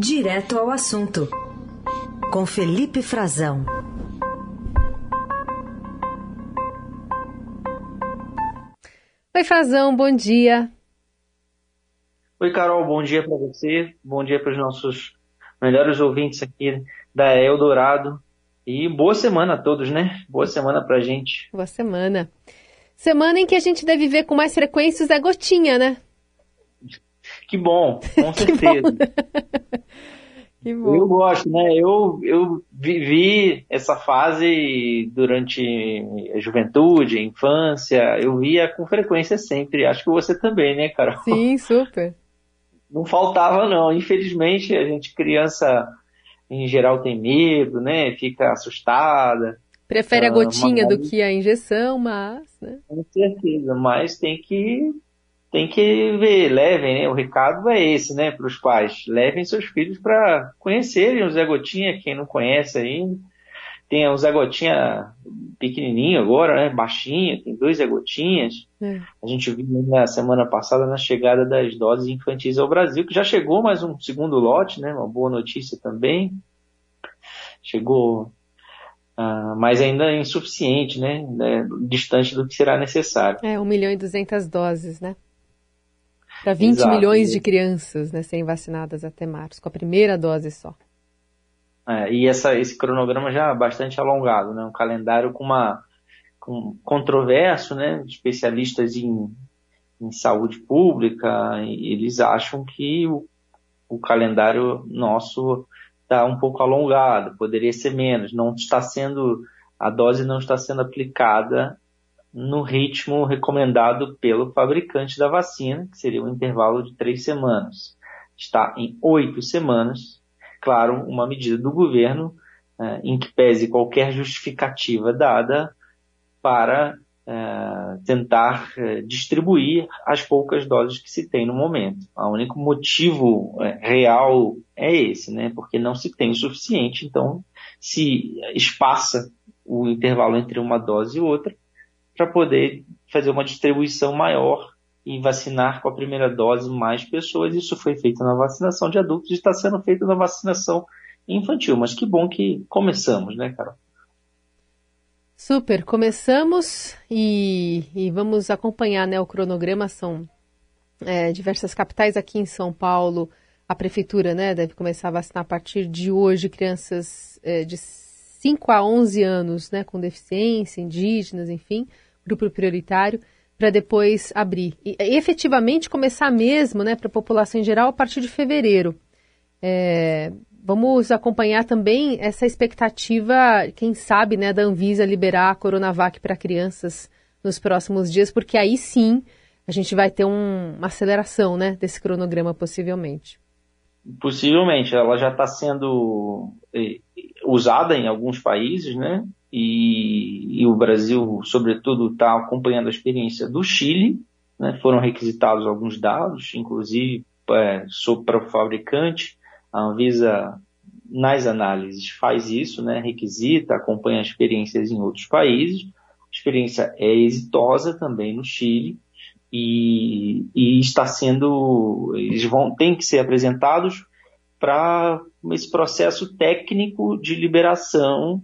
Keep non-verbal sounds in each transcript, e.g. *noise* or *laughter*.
Direto ao assunto, com Felipe Frazão. Oi, Frazão, bom dia. Oi, Carol, bom dia para você, bom dia para os nossos melhores ouvintes aqui da Eldorado. E boa semana a todos, né? Boa semana pra gente. Boa semana. Semana em que a gente deve ver com mais frequência o Zé Gotinha, né? Que bom, com *laughs* certeza. *laughs* que bom. Eu gosto, né? Eu, eu vivi essa fase durante a juventude, a infância. Eu via com frequência sempre. Acho que você também, né, Carol? Sim, super. *laughs* Não faltava, não. Infelizmente, a gente, criança, em geral, tem medo, né? Fica assustada. Prefere a ah, gotinha do que a injeção, mas. Né? Com certeza, mas tem que tem que ver, levem, né? O recado é esse, né, para os pais. Levem seus filhos para conhecerem o Zé Gotinha, quem não conhece ainda. Tem o Zé Gotinha pequenininho agora, né, baixinho, tem dois Zé Gotinhas. É. A gente viu na semana passada na chegada das doses infantis ao Brasil, que já chegou mais um segundo lote, né, uma boa notícia também. Chegou Uh, mas ainda é insuficiente, né? né? Distante do que será necessário. É, 1 milhão e 200 doses, né? Para 20 Exato. milhões de crianças né, serem vacinadas até março, com a primeira dose só. É, e essa, esse cronograma já é bastante alongado, né? Um calendário com uma com controverso, né? Especialistas em, em saúde pública, eles acham que o, o calendário nosso está um pouco alongado, poderia ser menos, não está sendo a dose não está sendo aplicada no ritmo recomendado pelo fabricante da vacina, que seria um intervalo de três semanas. Está em oito semanas, claro, uma medida do governo eh, em que pese qualquer justificativa dada para eh, tentar eh, distribuir as poucas doses que se tem no momento. O único motivo real é esse, né? Porque não se tem o suficiente, então se espaça o intervalo entre uma dose e outra para poder fazer uma distribuição maior e vacinar com a primeira dose mais pessoas. Isso foi feito na vacinação de adultos e está sendo feito na vacinação infantil. Mas que bom que começamos, né, Carol? Super, começamos e, e vamos acompanhar né, o cronograma. São é, diversas capitais aqui em São Paulo. A prefeitura né, deve começar a vacinar a partir de hoje crianças é, de 5 a 11 anos né, com deficiência, indígenas, enfim grupo prioritário, para depois abrir. E, efetivamente começar mesmo né, para a população em geral a partir de fevereiro. É, vamos acompanhar também essa expectativa, quem sabe, né, da Anvisa liberar a Coronavac para crianças nos próximos dias, porque aí sim a gente vai ter um, uma aceleração né, desse cronograma, possivelmente. Possivelmente, ela já está sendo eh, usada em alguns países, né? E, e o Brasil, sobretudo, está acompanhando a experiência do Chile. Né? Foram requisitados alguns dados, inclusive é, para o fabricante. A Anvisa, nas análises, faz isso, né? requisita, acompanha experiências em outros países. A experiência é exitosa também no Chile. E, e, está sendo, eles vão, têm que ser apresentados para esse processo técnico de liberação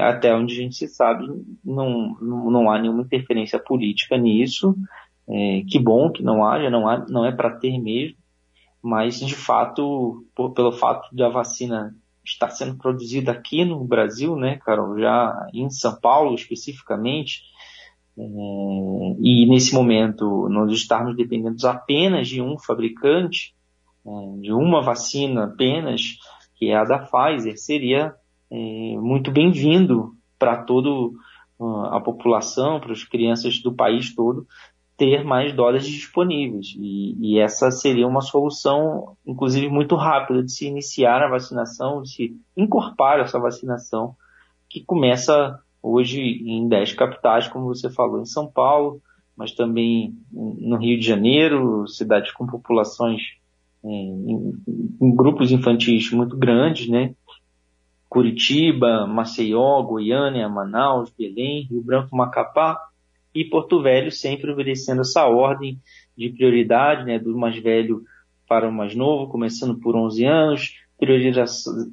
até onde a gente sabe, não, não, há nenhuma interferência política nisso. É, que bom que não haja, não, há, não é para ter mesmo, mas de fato, por, pelo fato de a vacina estar sendo produzida aqui no Brasil, né, Carol, já em São Paulo especificamente, é, e nesse momento nós estarmos dependendo apenas de um fabricante, é, de uma vacina apenas, que é a da Pfizer, seria é, muito bem-vindo para toda a população, para as crianças do país todo, ter mais doses disponíveis. E, e, essa seria uma solução, inclusive, muito rápida de se iniciar a vacinação, de se incorporar essa vacinação, que começa hoje em 10 capitais, como você falou, em São Paulo, mas também no Rio de Janeiro, cidades com populações é, em, em grupos infantis muito grandes, né? Curitiba, Maceió, Goiânia, Manaus, Belém, Rio Branco, Macapá e Porto Velho, sempre obedecendo essa ordem de prioridade, né, do mais velho para o mais novo, começando por 11 anos,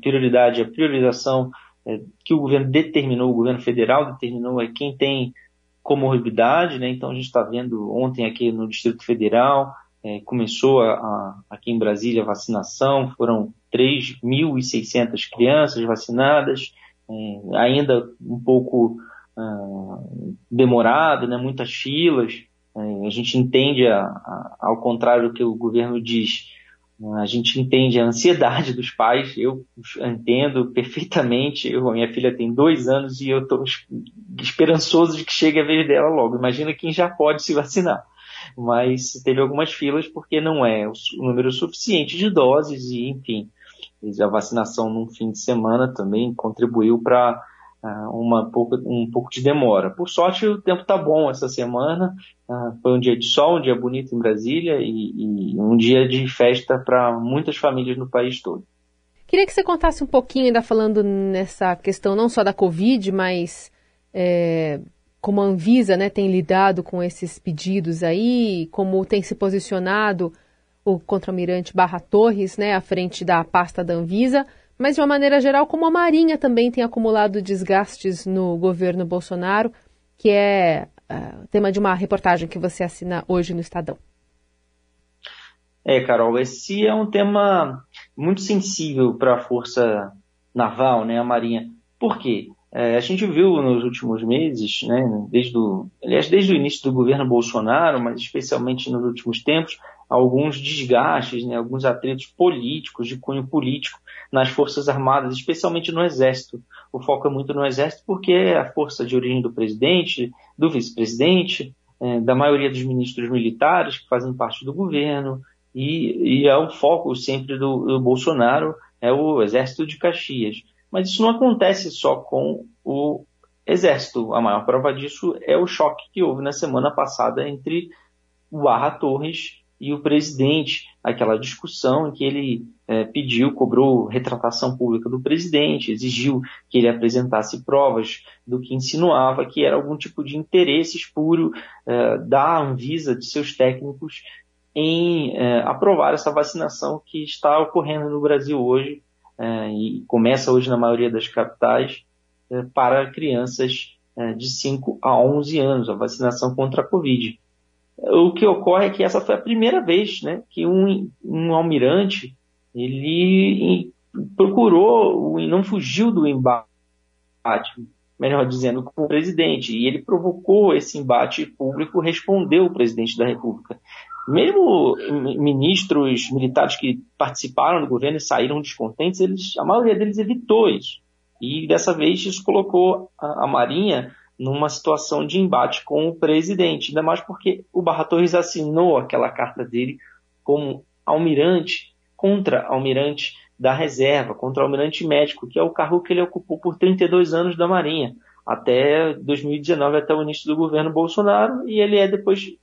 prioridade, a priorização é, que o governo determinou, o governo federal determinou é quem tem comorbidade, né? Então a gente está vendo ontem aqui no Distrito Federal, é, começou a, a, aqui em Brasília a vacinação, foram 3.600 crianças vacinadas, é, ainda um pouco ah, demorado, né? muitas filas. É, a gente entende, a, ao contrário do que o governo diz, a gente entende a ansiedade dos pais, eu entendo perfeitamente. Eu, minha filha tem dois anos e eu estou esperançoso de que chegue a vez dela logo. Imagina quem já pode se vacinar. Mas teve algumas filas porque não é o número suficiente de doses e, enfim, a vacinação num fim de semana também contribuiu para uh, uma pouco, um pouco de demora. Por sorte, o tempo está bom essa semana. Uh, foi um dia de sol, um dia bonito em Brasília e, e um dia de festa para muitas famílias no país todo. Queria que você contasse um pouquinho, ainda falando nessa questão não só da Covid, mas é, como a Anvisa né, tem lidado com esses pedidos aí, como tem se posicionado o contra-almirante Barra Torres né, à frente da pasta da Anvisa, mas de uma maneira geral, como a Marinha também tem acumulado desgastes no governo Bolsonaro, que é uh, tema de uma reportagem que você assina hoje no Estadão. É, Carol, esse é um tema muito sensível para a Força Naval, né, a Marinha. Por quê? É, a gente viu nos últimos meses, né, desde o, aliás, desde o início do governo Bolsonaro, mas especialmente nos últimos tempos, alguns desgastes, né, alguns atritos políticos, de cunho político, nas Forças Armadas, especialmente no Exército. O foco é muito no Exército porque é a força de origem do presidente, do vice-presidente, é, da maioria dos ministros militares que fazem parte do governo, e, e é o foco sempre do, do Bolsonaro, é o Exército de Caxias. Mas isso não acontece só com o Exército. A maior prova disso é o choque que houve na semana passada entre o Barra Torres e o presidente, aquela discussão em que ele é, pediu, cobrou retratação pública do presidente, exigiu que ele apresentasse provas do que insinuava que era algum tipo de interesse espúrio é, da Anvisa, de seus técnicos, em é, aprovar essa vacinação que está ocorrendo no Brasil hoje é, e começa hoje na maioria das capitais é, para crianças é, de 5 a 11 anos, a vacinação contra a Covid. O que ocorre é que essa foi a primeira vez né, que um, um almirante ele procurou e não fugiu do embate, melhor dizendo, com o presidente. E ele provocou esse embate público, respondeu o presidente da República. Mesmo ministros militares que participaram do governo e saíram descontentes, eles, a maioria deles evitou isso. E dessa vez isso colocou a, a Marinha numa situação de embate com o presidente, ainda mais porque o Barra Torres assinou aquela carta dele como almirante contra almirante da reserva, contra almirante médico, que é o cargo que ele ocupou por 32 anos da Marinha, até 2019, até o início do governo Bolsonaro, e ele é depois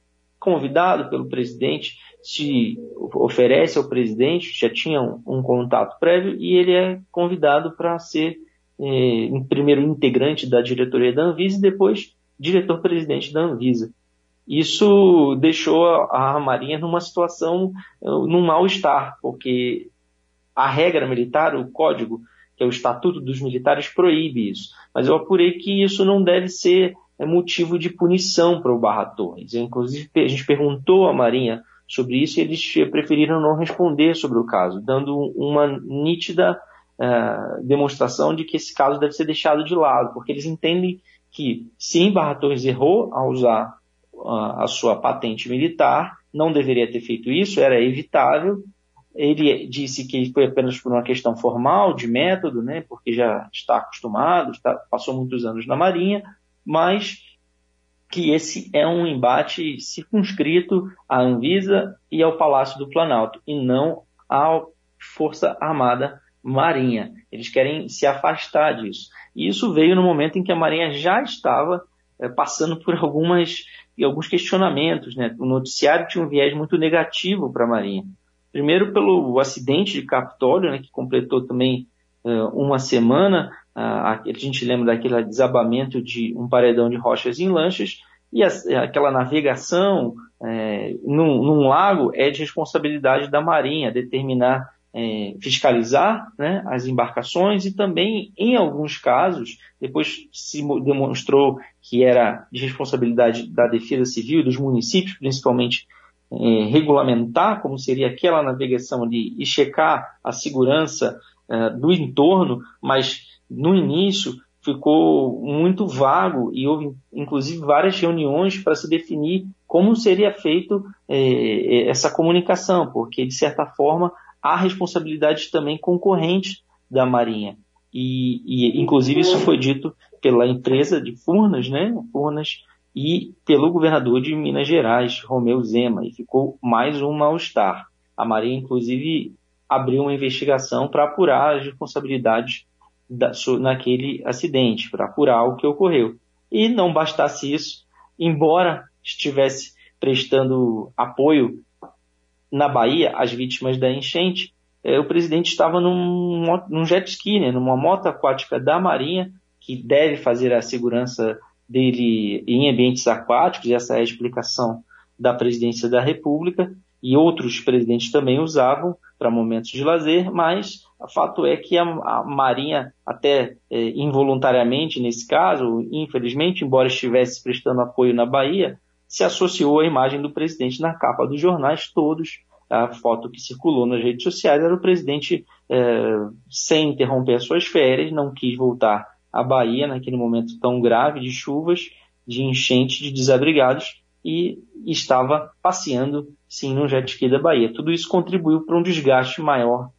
convidado pelo presidente, se oferece ao presidente, já tinha um, um contato prévio, e ele é convidado para ser eh, primeiro integrante da diretoria da Anvisa e depois diretor-presidente da Anvisa. Isso deixou a, a Marinha numa situação, num mal-estar, porque a regra militar, o código, que é o Estatuto dos Militares, proíbe isso. Mas eu apurei que isso não deve ser é, motivo de punição para o Barra Torres. Inclusive, a gente perguntou à Marinha sobre isso e eles preferiram não responder sobre o caso, dando uma nítida uh, demonstração de que esse caso deve ser deixado de lado, porque eles entendem que sim, Barra Torres errou ao usar uh, a sua patente militar, não deveria ter feito isso, era evitável. Ele disse que foi apenas por uma questão formal, de método, né, porque já está acostumado, está, passou muitos anos na Marinha, mas que esse é um embate circunscrito à Anvisa e ao Palácio do Planalto, e não à Força Armada Marinha. Eles querem se afastar disso. E isso veio no momento em que a Marinha já estava é, passando por algumas, alguns questionamentos. Né? O noticiário tinha um viés muito negativo para a Marinha. Primeiro pelo acidente de Capitólio, né, que completou também é, uma semana. A gente lembra daquele desabamento de um paredão de rochas em lanchas. E a, aquela navegação é, num, num, lago é de responsabilidade da Marinha determinar, é, fiscalizar né, as embarcações e também, em alguns casos, depois se demonstrou que era de responsabilidade da Defesa Civil dos municípios, principalmente regulamentar como seria aquela navegação ali e checar a segurança do entorno, mas no início ficou muito vago e houve inclusive várias reuniões para se definir como seria feito é, essa comunicação, porque de certa forma há responsabilidades também concorrentes da Marinha. E, e inclusive isso foi dito pela empresa de Furnas, né? Furnas e pelo governador de Minas Gerais, Romeu Zema, e ficou mais um mal-estar. A Marinha, inclusive, abriu uma investigação para apurar as responsabilidades da, naquele acidente, para apurar o que ocorreu. E não bastasse isso, embora estivesse prestando apoio na Bahia às vítimas da enchente, eh, o presidente estava num, num jet ski, né, numa moto aquática da Marinha, que deve fazer a segurança dele em ambientes aquáticos, essa é a explicação da presidência da República, e outros presidentes também usavam para momentos de lazer, mas o fato é que a, a Marinha, até é, involuntariamente nesse caso, infelizmente, embora estivesse prestando apoio na Bahia, se associou à imagem do presidente na capa dos jornais todos. A foto que circulou nas redes sociais era o presidente é, sem interromper as suas férias, não quis voltar à Bahia naquele momento tão grave de chuvas, de enchente, de desabrigados, e estava passeando sim no jet ski da Bahia. Tudo isso contribuiu para um desgaste maior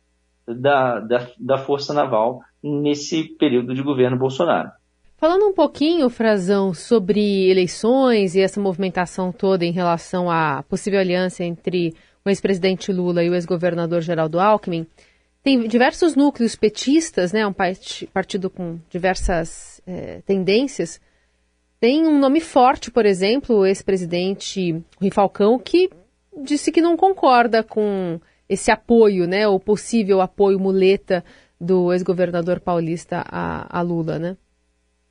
da, da, da Força Naval nesse período de governo Bolsonaro. Falando um pouquinho, Frazão, sobre eleições e essa movimentação toda em relação à possível aliança entre o ex-presidente Lula e o ex-governador Geraldo Alckmin, tem diversos núcleos petistas, né, um partido com diversas é, tendências, tem um nome forte, por exemplo, o ex-presidente Rui Falcão, que disse que não concorda com esse apoio, né, o possível apoio muleta do ex-governador paulista a, a, Lula, né?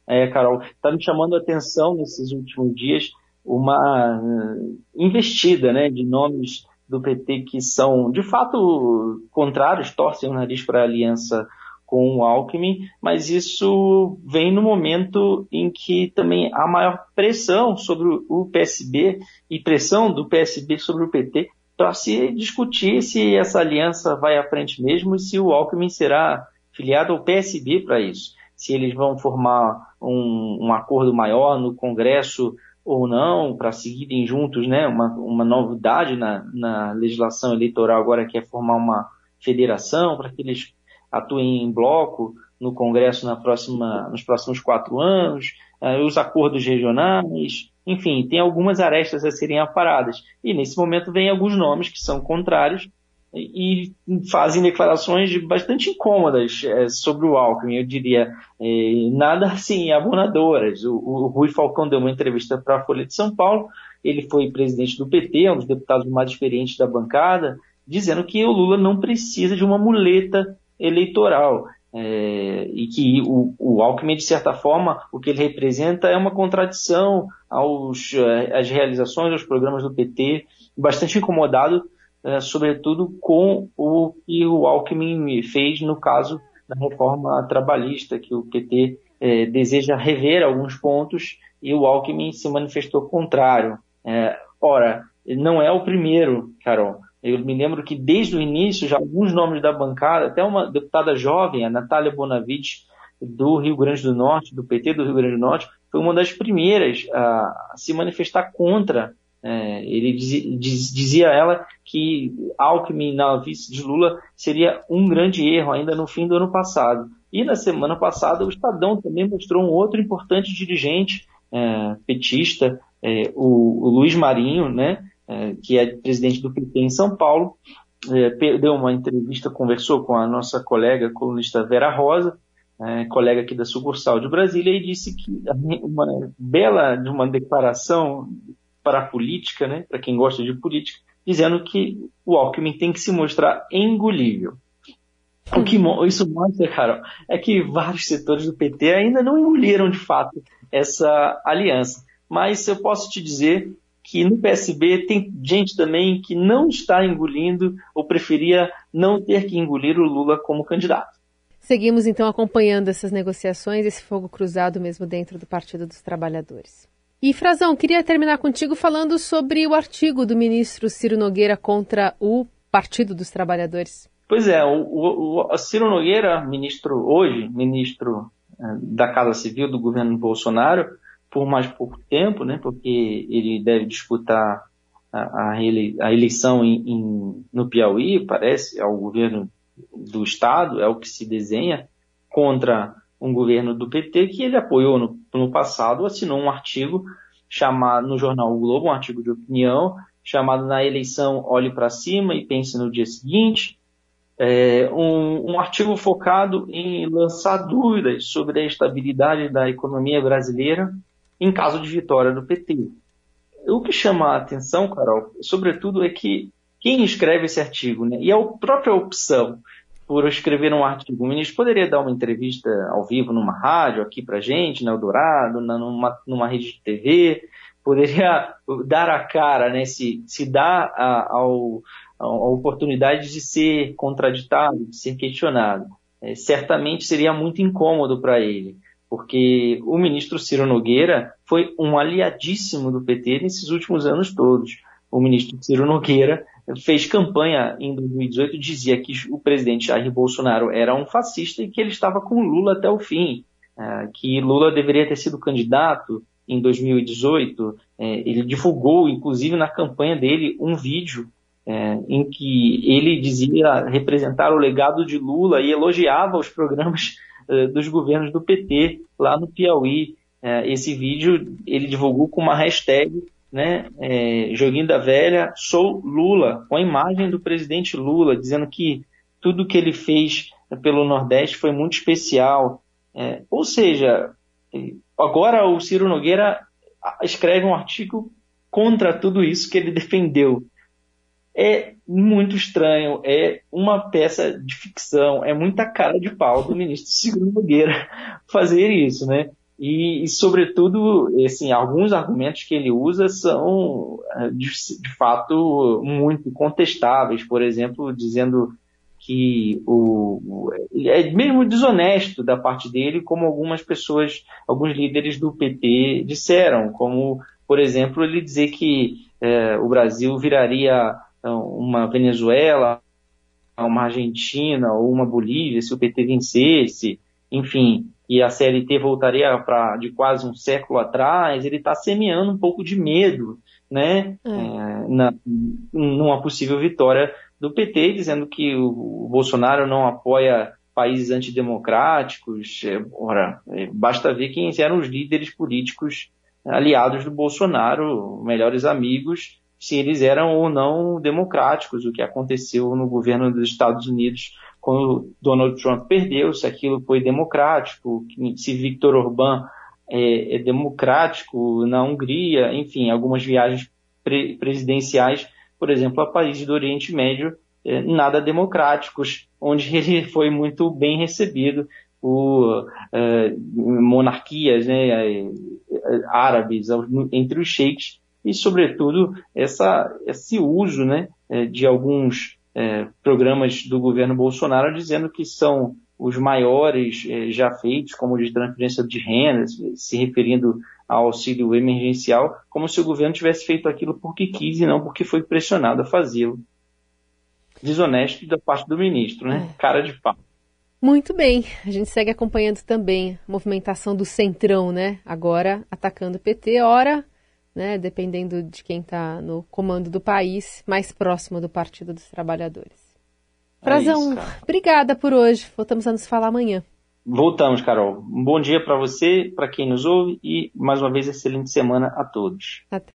É, Carol, está me chamando a atenção nesses últimos dias uma uh, investida, né, de nomes do PT que são, de fato, contrários, torcem o nariz para a aliança com o Alckmin, mas isso vem no momento em que também há maior pressão sobre o PSB e pressão do PSB sobre o PT para se discutir se essa aliança vai à frente mesmo e se o Alckmin será filiado ao PSB para isso. Se eles vão formar um, um acordo maior no Congresso ou não, para seguirem juntos, né? Uma, uma novidade na, na legislação eleitoral agora que é formar uma federação para que eles atuem em bloco no Congresso na próxima, nos próximos quatro anos, eh, os acordos regionais, enfim, tem algumas arestas a serem aparadas. E nesse momento vem alguns nomes que são contrários e fazem declarações bastante incômodas é, sobre o Alckmin, eu diria, é, nada assim abonadoras. O, o, Rui Falcão deu uma entrevista para a Folha de São Paulo, ele foi presidente do PT, um dos deputados mais experientes da bancada, dizendo que o Lula não precisa de uma muleta eleitoral. É, e que o, o, Alckmin, de certa forma, o que ele representa é uma contradição aos, é, às realizações, aos programas do PT, bastante incomodado, é, sobretudo com o que o Alckmin fez no caso da reforma trabalhista, que o PT é, deseja rever alguns pontos e o Alckmin se manifestou contrário. É, ora, não é o primeiro, Carol. Eu me lembro que desde o início, já alguns nomes da bancada, até uma deputada jovem, a Natália Bonavide, do Rio Grande do Norte, do PT do Rio Grande do Norte, foi uma das primeiras a se manifestar contra. É, ele dizia, diz, dizia ela que Alckmin na vice de Lula seria um grande erro ainda no fim do ano passado. E na semana passada o Estadão também mostrou um outro importante dirigente é, petista, é, o, o Luiz Marinho, né, é, que é presidente do PT em São Paulo, é, deu uma entrevista, conversou com a nossa colega colunista Vera Rosa, é, colega aqui da sucursal de Brasília, e disse que uma bela de uma declaração para a política, né, para quem gosta de política, dizendo que o Alckmin tem que se mostrar engolível. O que isso mostra, Carol, é que vários setores do PT ainda não engoliram de fato essa aliança mas eu posso te dizer que no PSB tem gente também que não está engolindo ou preferia não ter que engolir o Lula como candidato. Seguimos então acompanhando essas negociações, esse fogo cruzado mesmo dentro do Partido dos Trabalhadores. E Frazão, queria terminar contigo falando sobre o artigo do ministro Ciro Nogueira contra o Partido dos Trabalhadores. Pois é, o, o, o Ciro Nogueira, ministro hoje, ministro eh, da Casa Civil do governo Bolsonaro, por mais pouco tempo, né, porque ele deve disputar a, a, eleição em, em, no Piauí, parece, ao governo do Estado, é o que se desenha, contra um governo do PT que ele apoiou no, no passado, assinou um artigo chamado no jornal o Globo, um artigo de opinião, chamado Na eleição Olhe para Cima e Pense no Dia Seguinte, é, um, um, artigo focado em lançar dúvidas sobre a estabilidade da economia brasileira em caso de vitória do PT. O que chama a atenção, Carol, sobretudo, é que quem escreve esse artigo, né, e é a própria opção por escrever um artigo. O ministro poderia dar uma entrevista ao vivo numa rádio aqui para gente, na Eldorado, na, numa, numa rede de TV, poderia *laughs* dar a cara, né, se, se dá a, ao, a oportunidade de ser contraditado, de ser questionado. É, certamente seria muito incômodo para ele, porque o ministro Ciro Nogueira foi um aliadíssimo do PT nesses últimos anos todos. O ministro Ciro Nogueira fez campanha em 2018, dizia que o presidente Jair Bolsonaro era um fascista e que ele estava com Lula até o fim, é, que Lula deveria ter sido candidato em 2018. É, ele divulgou, inclusive na campanha dele, um vídeo é, em que ele dizia representar o legado de Lula e elogiava os programas dos governos do PT lá no Piauí. esse vídeo ele divulgou com uma hashtag né, é, Joguinho da Velha, sou Lula, com a imagem do presidente Lula, dizendo que tudo que ele fez pelo Nordeste foi muito especial. Ou seja, agora o Ciro Nogueira escreve um artigo contra tudo isso que ele defendeu. É muito estranho, é uma peça de ficção, é muita cara de pau do ministro Ciro Nogueira *laughs* fazer isso, né? E, e, sobretudo, assim, alguns argumentos que ele usa são, eh, de, de, fato, muito contestáveis. Por exemplo, dizendo que o, é mesmo desonesto da parte dele, como algumas pessoas, alguns líderes do PT disseram, como, por exemplo, ele dizer que é, o Brasil viraria uma Venezuela, uma Argentina ou uma Bolívia se o PT vencesse, enfim, que a CLT voltaria para de quase um século atrás, ele está semeando um pouco de medo, né, é. É, na, numa possível vitória do PT, dizendo que o, o Bolsonaro não apoia países antidemocráticos. É, ora, é, basta ver quem eram os líderes políticos aliados do Bolsonaro, melhores amigos, se eles eram ou não democráticos, o que aconteceu no governo dos Estados Unidos quando Donald Trump perdeu, se aquilo foi democrático, se Viktor Orbán é, é democrático na Hungria, enfim, algumas viagens pre presidenciais, por exemplo, a países do Oriente Médio, é, nada democráticos, onde *laughs* ele foi muito bem recebido por é, monarquias né, é, árabes entre os sheiks e, sobretudo, essa, esse uso né, é, de alguns é, programas do governo Bolsonaro dizendo que são os maiores é, já feitos, como de transferência de renda, se referindo ao auxílio emergencial, como se o governo tivesse feito aquilo porque quis e não porque foi pressionado a fazê-lo. Desonesto da parte do ministro, né? Cara de pau. Muito bem, a gente segue acompanhando também a movimentação do Centrão, né? Agora atacando o PT, ora né, dependendo de quem está no comando do país, mais próximo do Partido dos Trabalhadores. Frazão, é obrigada por hoje. Voltamos a nos falar amanhã. Voltamos, Carol. Um bom dia para você, para quem nos ouve e mais uma vez excelente semana a todos. Até.